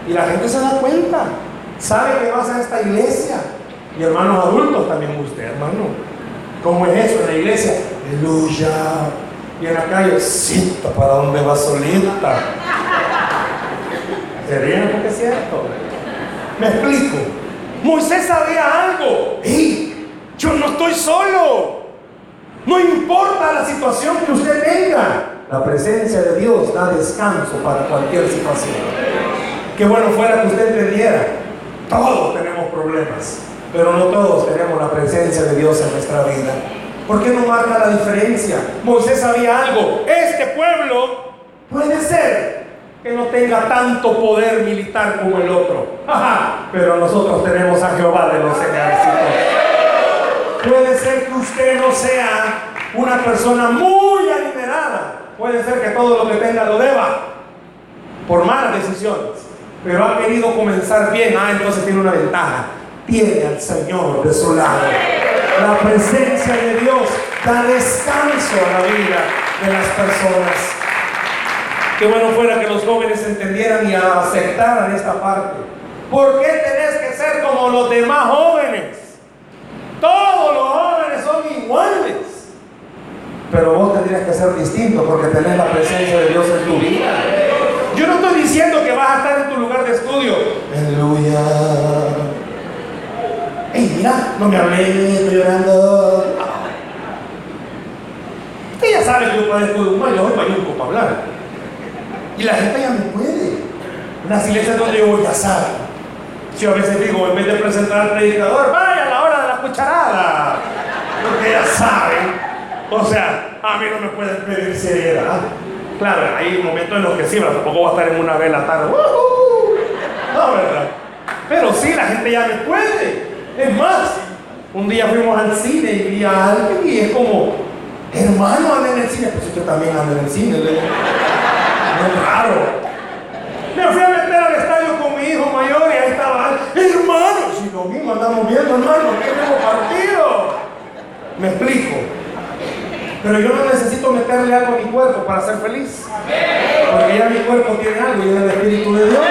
[SPEAKER 2] Y la gente se da cuenta. Sabe que vas a esta iglesia. Y hermanos adultos también usted, hermano. ¿Cómo es eso en la iglesia? Aleluya. Y en la calle, cita, ¿para dónde va solita? ¿Se ríen porque es cierto? Me explico. Moisés sabía algo. ¡Ey! Yo no estoy solo. No importa la situación que usted tenga. La presencia de Dios da descanso para cualquier situación. Qué bueno fuera que usted entendiera. Todos tenemos problemas, pero no todos tenemos la presencia de Dios en nuestra vida. ¿Por qué no marca la diferencia? Moisés sabía algo. Este pueblo puede ser que no tenga tanto poder militar como el otro. Pero nosotros tenemos a Jehová de los ejércitos. Puede ser que usted no sea una persona muy. Puede ser que todo lo que tenga lo deba por malas decisiones. Pero ha querido comenzar bien. Ah, entonces tiene una ventaja. Tiene al Señor de su lado. La presencia de Dios da descanso a la vida de las personas. Qué bueno fuera que los jóvenes entendieran y aceptaran esta parte. ¿Por qué tenés que ser como los demás jóvenes? Todos los jóvenes son iguales. Pero vos tendrías que ser distinto porque tenés la presencia de Dios en tu vida. Yo no estoy diciendo que vas a estar en tu lugar de estudio. Aleluya. Ey, mira, no me hablé, estoy llorando. Usted ya sabe que yo padezco de un mal, yo voy para para hablar. Y la gente ya me puede. Una iglesias donde yo voy a sabe. Yo a veces digo, en vez de presentar al predicador, vaya a la hora de la cucharada. Porque ya saben. O sea, a mí no me pueden pedir seriedad. Claro, hay momentos en los que sí, pero tampoco va a estar en una vela tarde. No, ¿verdad? Pero sí, la gente ya me puede. Es más, un día fuimos al cine y vi a alguien y es como, hermano, anda en el cine. Pues yo también ando en el cine. No es raro. Me fui a meter al estadio con mi hijo mayor y ahí estaba, hermano, si lo mismo andamos viendo, hermano, que tengo partido. Me explico. Pero yo no necesito meterle algo a mi cuerpo para ser feliz. Porque ya mi cuerpo tiene algo y es el Espíritu de Dios.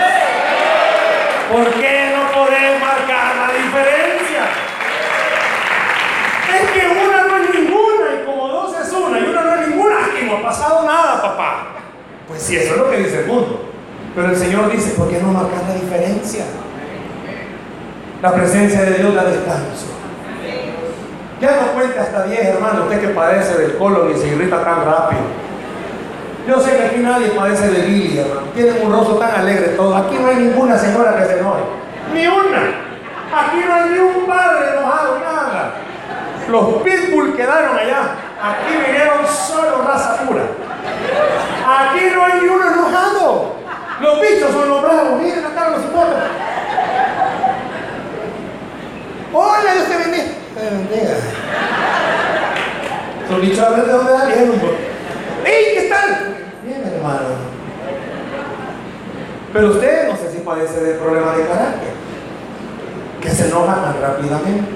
[SPEAKER 2] ¿Por qué no podemos marcar la diferencia? Es que una no es ninguna y como dos es una y una no es ninguna, aquí no ha pasado nada, papá. Pues sí, eso es lo que dice el mundo. Pero el Señor dice, ¿por qué no marcar la diferencia? La presencia de Dios da descanso. Ya no cuente hasta 10, hermano, usted que padece del colon y se irrita tan rápido. Yo sé que aquí nadie padece de Billy, hermano. Tienen un rostro tan alegre todos. Aquí no hay ninguna señora que se enoje. Ni una. Aquí no hay ni un padre enojado, nada. Los pitbull quedaron allá. Aquí vinieron solo raza pura. Aquí no hay ni uno enojado. Los bichos son los bravos. Miren acá los hipócritas. Hola, Dios te bendiga. Bendiga. Son bichos a ver de dónde salieron. ¡Ey, qué tal! Bien, hermano. Pero usted no sé si padece de problema de carácter. Que se enoja tan rápidamente.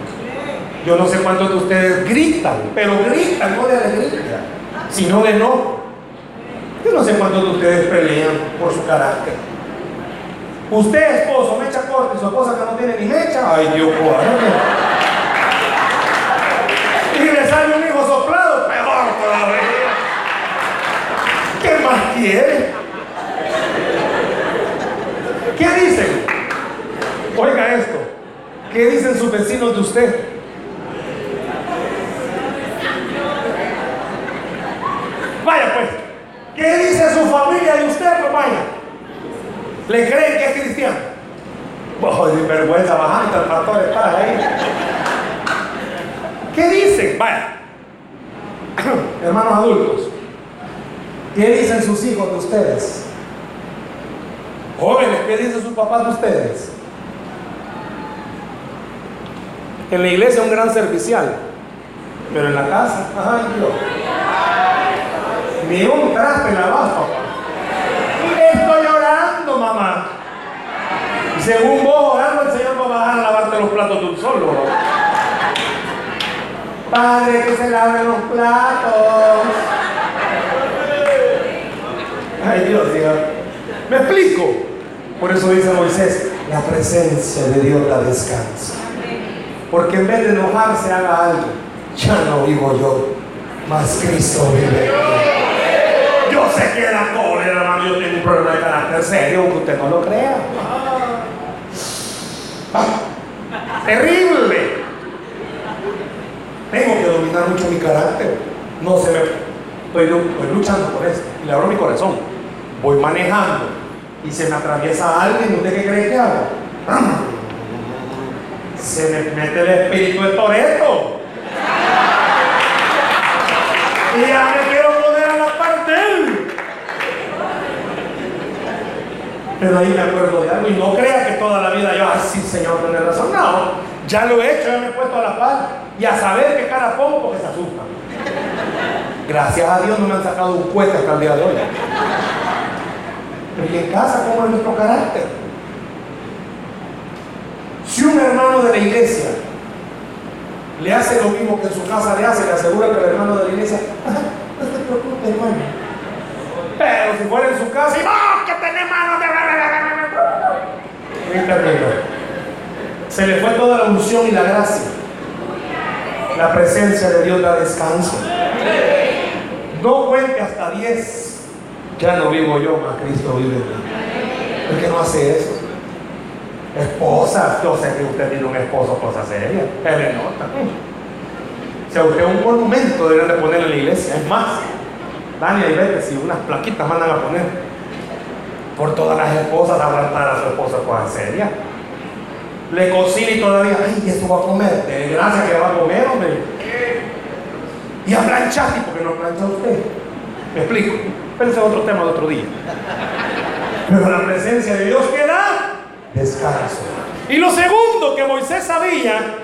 [SPEAKER 2] Yo no sé cuántos de ustedes gritan, pero gritan no de alegría, sino de enojo. Yo no sé cuántos de ustedes pelean por su carácter. Usted, esposo, mecha corta y su esposa que no tiene ni mecha. Ay, Dios, guarde. Y le sale un hijo soplado, peor todavía. ¿Qué más quiere? ¿Qué dicen? Oiga esto. ¿Qué dicen sus vecinos de usted? Vaya pues. ¿Qué dice su familia de usted, pues vaya? ¿Le creen que es cristiano? Oh, sin vergüenza, bajando el pastor está ahí. ¿Qué dicen? Vaya. Hermanos adultos. ¿Qué dicen sus hijos de ustedes? Jóvenes, ¿qué dicen sus papás de ustedes? En la iglesia un gran servicial, pero en la casa, ay Dios. Ni un traste lavado. Estoy orando, mamá. Según vos orando, el Señor va a bajar a lavarte los platos un solo. Padre, que se laven los platos. Ay, Dios, Dios. ¿Me explico? Por eso dice Moisés, la presencia de Dios da descanso. Porque en vez de enojarse haga algo. Ya no vivo yo, más Cristo vive. Yo sé que la cólera, hermano, yo tengo un problema de carácter serio, aunque usted no lo crea. Ah, terrible. Tengo que dominar mucho mi carácter. No se me. Estoy, luchando por eso. Y le abro mi corazón. Voy manejando y se me atraviesa alguien. ¿Usted qué cree que hago? Se me mete el espíritu de Toreto. Y ya me quiero poner a la parte. Pero ahí me acuerdo de algo y no crea que toda la vida yo, ay, sí, Señor, tiene razón. No, ya lo he hecho, ya me he puesto a la par y a saber qué cara pongo porque se asustan. Gracias a Dios no me han sacado un cuete hasta el día de hoy. Pero ¿y en casa cómo es nuestro carácter? Si un hermano de la iglesia le hace lo mismo que en su casa le hace, le asegura que el hermano de la iglesia, no te preocupes, hermano. Pero si fuera en su casa, y ¡no! ¡Que tenés manos de Se le fue toda la unción y la gracia. La presencia de Dios da descanso. No cuente hasta 10. Ya no vivo yo, más Cristo vive en mí. ¿Por qué no hace eso? Esposa, yo sé que usted tiene un esposo, cosa seria. Él le nota. Si a usted un monumento deberían de poner en la iglesia. Es más, Daniel vete si unas plaquitas mandan a poner por todas las esposas aguantar a su esposa, cosa seria le cocina y todavía, ay, esto va a comer. De gracia que va a comer, hombre. Y a planchar, ¿y por qué no plancha usted? ¿Me explico? Pero ese es otro tema de otro día. Pero la presencia de Dios queda descanso. Y lo segundo que Moisés sabía,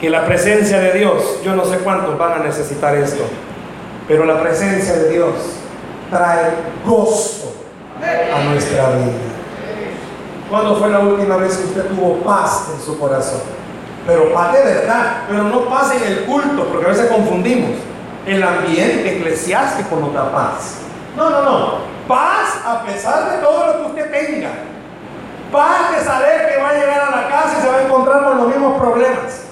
[SPEAKER 2] que la presencia de Dios, yo no sé cuántos van a necesitar esto, pero la presencia de Dios trae gozo a nuestra vida. ¿Cuándo fue la última vez que usted tuvo paz en su corazón? Pero paz de verdad, pero no paz en el culto, porque a veces confundimos. El ambiente eclesiástico no da paz. No, no, no. Paz a pesar de todo lo que usted tenga. Paz de saber que va a llegar a la casa y se va a encontrar con los mismos problemas.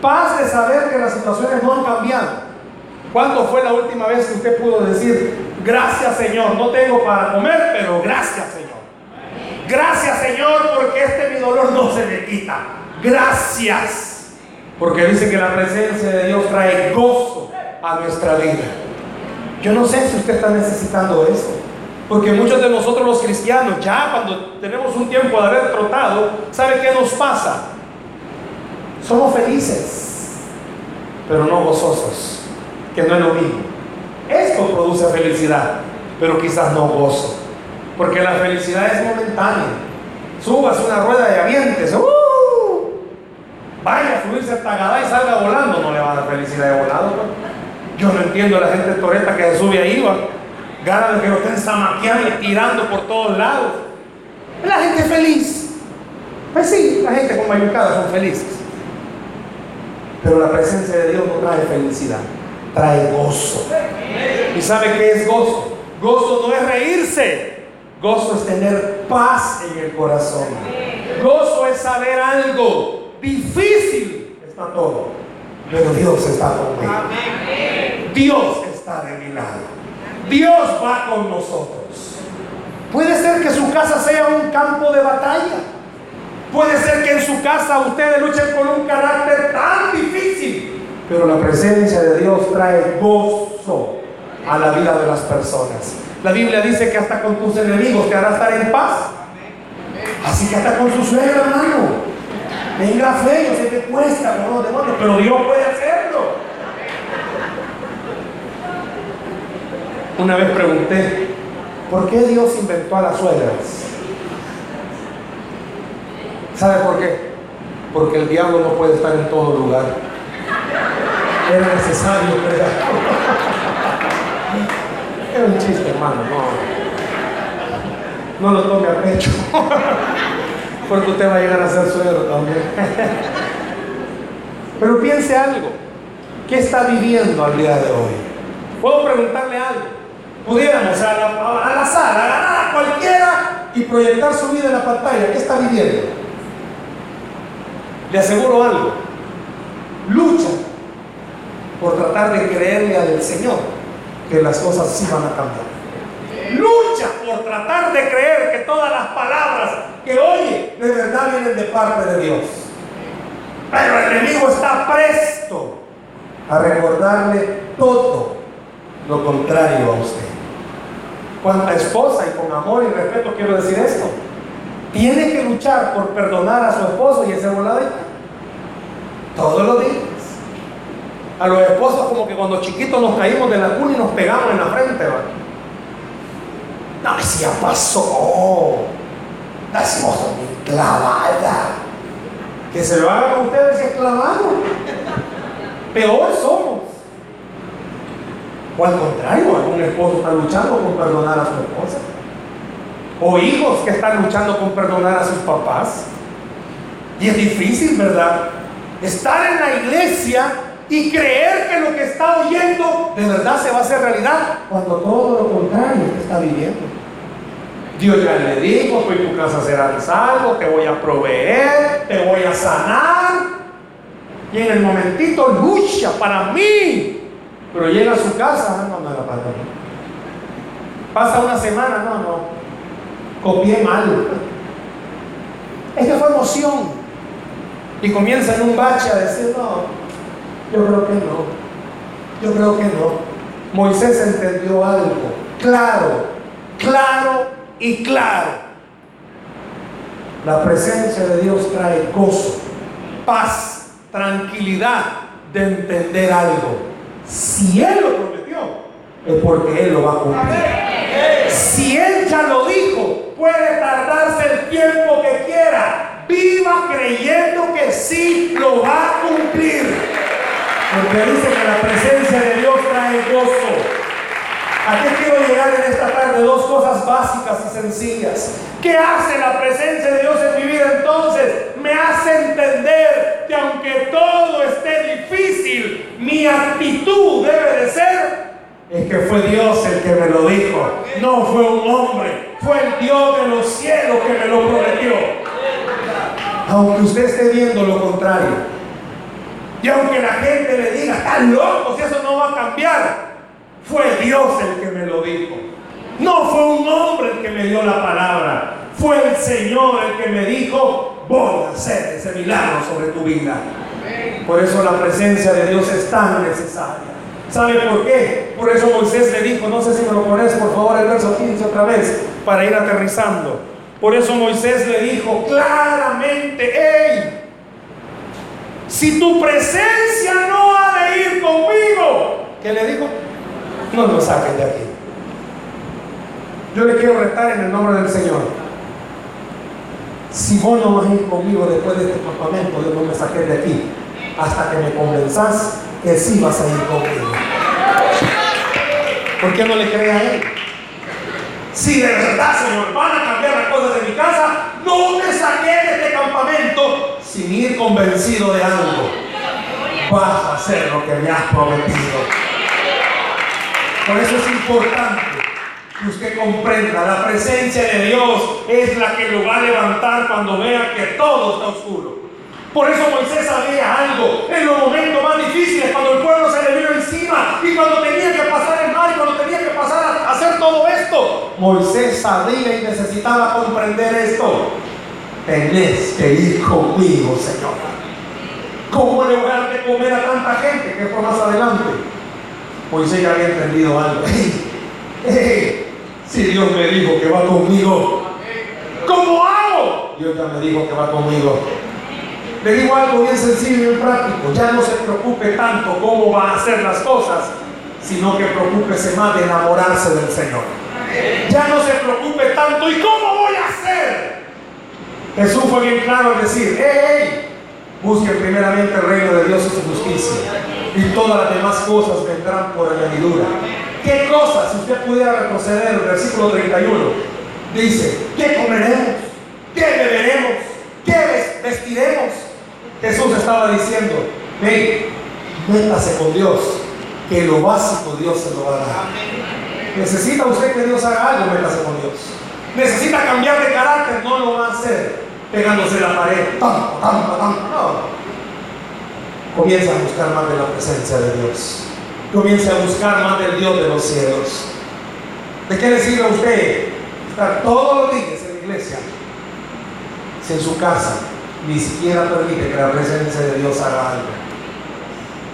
[SPEAKER 2] Paz de saber que las situaciones no han cambiado. ¿Cuándo fue la última vez que usted pudo decir, gracias Señor, no tengo para comer, pero gracias Señor? Gracias Señor porque este mi dolor no se me quita. Gracias. Porque dice que la presencia de Dios trae gozo a nuestra vida. Yo no sé si usted está necesitando eso. Porque muchos de nosotros los cristianos, ya cuando tenemos un tiempo de haber trotado, ¿sabe qué nos pasa? Somos felices, pero no gozosos, que no es lo mismo. Esto produce felicidad, pero quizás no gozo. Porque la felicidad es momentánea. Subas una rueda de avientes. ¡uh! Vaya a subirse hasta y salga volando. No le va a dar felicidad de volado. Yo no entiendo a la gente toreta que se sube ahí. Va. Gana de que lo estén zamaqueando y tirando por todos lados. La gente feliz. Pues sí, la gente con mayucada son felices. Pero la presencia de Dios no trae felicidad, trae gozo. ¿Y sabe qué es gozo? Gozo no es reírse. Gozo es tener paz en el corazón. Gozo es saber algo. Difícil está todo. Pero Dios está conmigo. Dios está de mi lado. Dios va con nosotros. Puede ser que su casa sea un campo de batalla. Puede ser que en su casa ustedes luchen con un carácter tan difícil. Pero la presencia de Dios trae gozo a la vida de las personas. La Biblia dice que hasta con tus enemigos te hará estar en paz. Así que hasta con su suegra, hermano. Tenga fe, yo sé que cuesta los demonios, pero Dios puede hacerlo. Una vez pregunté, ¿por qué Dios inventó a las suegras? ¿Sabe por qué? Porque el diablo no puede estar en todo lugar. Era necesario, ¿verdad? Era un chiste, hermano, no. Lo tome a pecho. Porque usted va a llegar a ser suegro también. Pero piense algo. ¿Qué está viviendo al día de hoy? Puedo preguntarle algo. Pudiéramos a la, a la sala, agarrar a cualquiera y proyectar su vida en la pantalla. ¿Qué está viviendo? Le aseguro algo. Lucha por tratar de creerle al Señor que las cosas sí van a cambiar. Lucha por tratar de creer que todas las palabras que oye de verdad vienen de parte de Dios. Pero el enemigo está presto a recordarle todo lo contrario a usted. Cuánta esposa y con amor y respeto quiero decir esto. Tiene que luchar por perdonar a su esposo y ese voladito. Todos los días. A los esposos como que cuando chiquitos nos caímos de la cuna y nos pegamos en la frente. No, si ya pasó. La esposa muy clavada. Que se lo hagan a ustedes es clavado. Peor somos. O al contrario, algún esposo está luchando con perdonar a su esposa. O hijos que están luchando con perdonar a sus papás. Y es difícil, ¿verdad? Estar en la iglesia y creer que lo que está oyendo de verdad se va a hacer realidad cuando todo lo contrario está viviendo. Dios ya le dijo, que tu casa será salvo, te voy a proveer, te voy a sanar. Y en el momentito lucha para mí. Pero llega a su casa, no, no era para. Pasa una semana, no, no. Copié mal. Es que fue emoción. Y comienza en un bache a decir, no, yo creo que no. Yo creo que no. Moisés entendió algo. Claro, claro y claro. La presencia de Dios trae gozo, paz, tranquilidad de entender algo. Si Él lo prometió, es porque Él lo va a cumplir. Si Él ya lo dijo, puede tardarse el tiempo que quiera. Viva creyendo que sí lo va a cumplir. Porque dice que la presencia de Dios trae gozo. ¿A qué quiero llegar en esta tarde? Dos cosas básicas y sencillas. ¿Qué hace la presencia de Dios en mi vida entonces? Me hace entender mi actitud debe de ser es que fue Dios el que me lo dijo. No fue un hombre, fue el Dios de los cielos que me lo prometió. Aunque usted esté viendo lo contrario. Y aunque la gente le diga, están loco, si eso no va a cambiar, fue Dios el que me lo dijo. No fue un hombre el que me dio la palabra. Fue el Señor el que me dijo, voy a hacer ese milagro sobre tu vida. Por eso la presencia de Dios es tan necesaria. ¿Sabe por qué? Por eso Moisés le dijo, no sé si me lo pones por favor el verso 15 otra vez, para ir aterrizando. Por eso Moisés le dijo claramente, hey, si tu presencia no ha de ir conmigo, ¿qué le digo? No lo saquen de aquí. Yo le quiero retar en el nombre del Señor. Si vos no vas a ir conmigo después de este campamento, Dios no me saqué de aquí hasta que me convenzás que sí vas a ir conmigo. ¿Por qué no le crees a Él? Si de verdad, Señor, van a cambiar las cosas de mi casa, no me saqué de este campamento sin ir convencido de algo, vas a hacer lo que me has prometido. Por eso es importante que usted comprenda, la presencia de Dios es la que lo va a levantar cuando vea que todo está oscuro. Por eso Moisés sabía algo en los momentos más difíciles, cuando el pueblo se le vino encima y cuando tenía que pasar el mar y cuando tenía que pasar a hacer todo esto. Moisés sabía y necesitaba comprender esto tenés que ir conmigo, Señor. ¿Cómo le voy a dar de comer a tanta gente que fue más adelante? Moisés ya había entendido algo. si Dios me dijo que va conmigo, ¿cómo hago? Dios ya me dijo que va conmigo. Le digo algo bien sencillo y práctico. Ya no se preocupe tanto cómo va a hacer las cosas, sino que preocúpese más de enamorarse del Señor. Ya no se preocupe tanto, ¿y cómo voy a hacer? Jesús fue bien claro al decir, hey, hey, Busquen primeramente el reino de Dios y su justicia. Y todas las demás cosas vendrán por añadidura. ¿Qué cosas? Si usted pudiera retroceder el versículo 31, dice, ¿qué comeremos? ¿Qué beberemos? ¿Qué vestiremos? Jesús estaba diciendo, hey, métase con Dios, que lo básico Dios se lo va a dar. Necesita usted que Dios haga algo, métase con Dios. Necesita cambiar de carácter, no lo va a hacer pegándose la pared. No. Comienza a buscar más de la presencia de Dios. Comienza a buscar más del Dios de los cielos. ¿De qué le sirve a usted estar todos los días en la iglesia si en su casa ni siquiera permite que la presencia de Dios haga algo?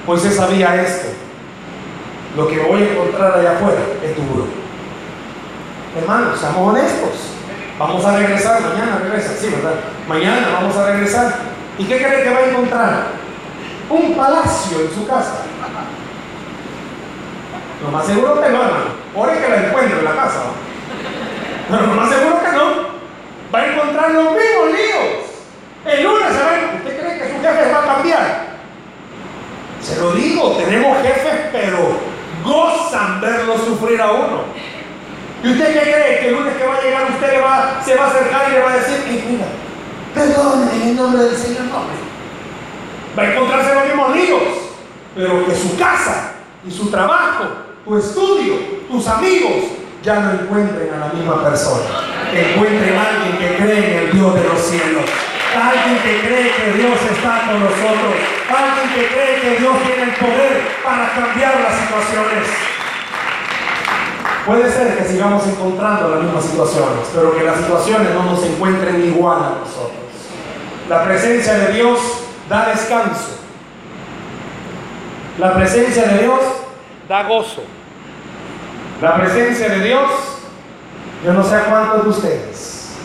[SPEAKER 2] Pues se sabía esto. Lo que voy a encontrar allá afuera es duro. Hermanos, seamos honestos. Vamos a regresar, mañana regresa, sí, ¿verdad? Mañana vamos a regresar. ¿Y qué cree que va a encontrar? Un palacio en su casa. Lo más seguro que no, hermano. Ore que la encuentre en la casa. Pero lo más seguro que no. Va a encontrar los mismos líos. El lunes se va ¿Usted cree que su jefe va a cambiar? Se lo digo, tenemos jefes, pero gozan verlo sufrir a uno. ¿Y usted qué cree? Que el lunes que va a llegar usted le va, se va a acercar y le va a decir, mira, perdón en el nombre del Señor, no. Va a encontrarse los mismos líos, pero que su casa y su trabajo, tu estudio, tus amigos, ya no encuentren a la misma persona. Encuentren a alguien que cree en el Dios de los cielos. Alguien que cree que Dios está con nosotros. Alguien que cree que Dios tiene el poder para cambiar las situaciones. Puede ser que sigamos encontrando las mismas situaciones, pero que las situaciones no nos encuentren igual a nosotros. La presencia de Dios da descanso. La presencia de Dios da gozo. La presencia de Dios, yo no sé a cuántos de ustedes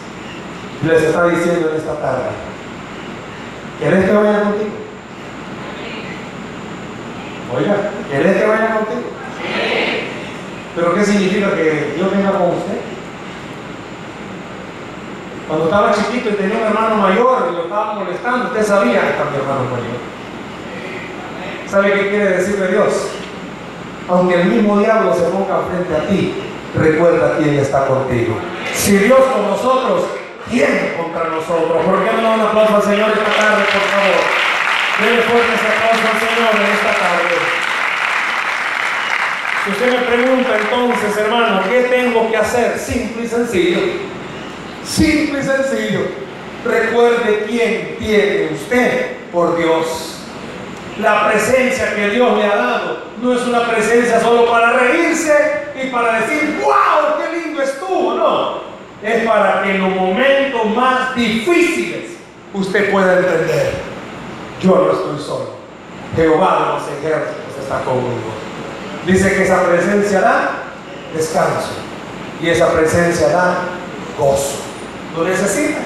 [SPEAKER 2] les está diciendo en esta tarde, ¿quieres que vaya contigo? Oiga, ¿quieres que vaya contigo? ¿Pero qué significa que yo venga con usted? Cuando estaba chiquito y tenía un hermano mayor y lo estaba molestando, usted sabía que está mi hermano mayor. ¿Sabe qué quiere decirle Dios? Aunque el mismo diablo se ponga frente a ti, recuerda quién está contigo. Si Dios con nosotros, ¿quién contra nosotros? ¿Por qué no un aplauso al Señor esta tarde, por favor? Dele fuerte ese aplauso al Señor en esta tarde. Si usted me pregunta entonces, hermano, ¿qué tengo que hacer? Simple y sencillo. Simple y sencillo. Recuerde quién tiene usted por Dios. La presencia que Dios le ha dado no es una presencia solo para reírse y para decir, wow, qué lindo estuvo. No, es para que en los momentos más difíciles usted pueda entender, yo no estoy solo. Jehová de los ejércitos está conmigo. Dice que esa presencia da descanso y esa presencia da gozo. Lo necesita.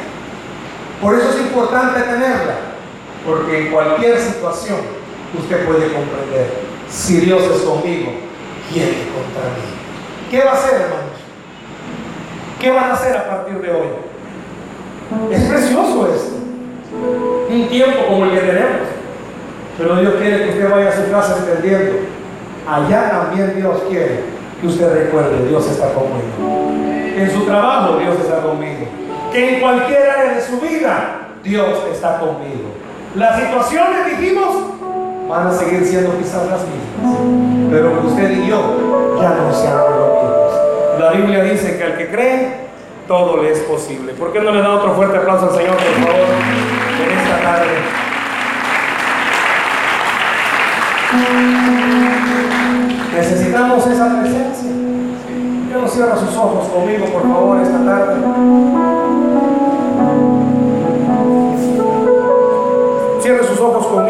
[SPEAKER 2] Por eso es importante tenerla, porque en cualquier situación usted puede comprender, si Dios es conmigo, ¿quién es contra mí? ¿Qué va a hacer, hermanos? ¿Qué van a hacer a partir de hoy? Es precioso esto. Un tiempo como el que tenemos. Pero Dios quiere que usted vaya a su casa entendiendo allá también Dios quiere que usted recuerde, Dios está conmigo. En su trabajo Dios está conmigo. Que en cualquier área de su vida Dios está conmigo. Las situaciones, dijimos, van a seguir siendo quizás las mismas. Pero usted y yo ya no seamos los mismos. La Biblia dice que al que cree, todo le es posible. ¿Por qué no le da otro fuerte aplauso al Señor, por favor, en esta tarde? Necesitamos esa presencia. Dios cierra sus ojos conmigo, por favor, esta tarde.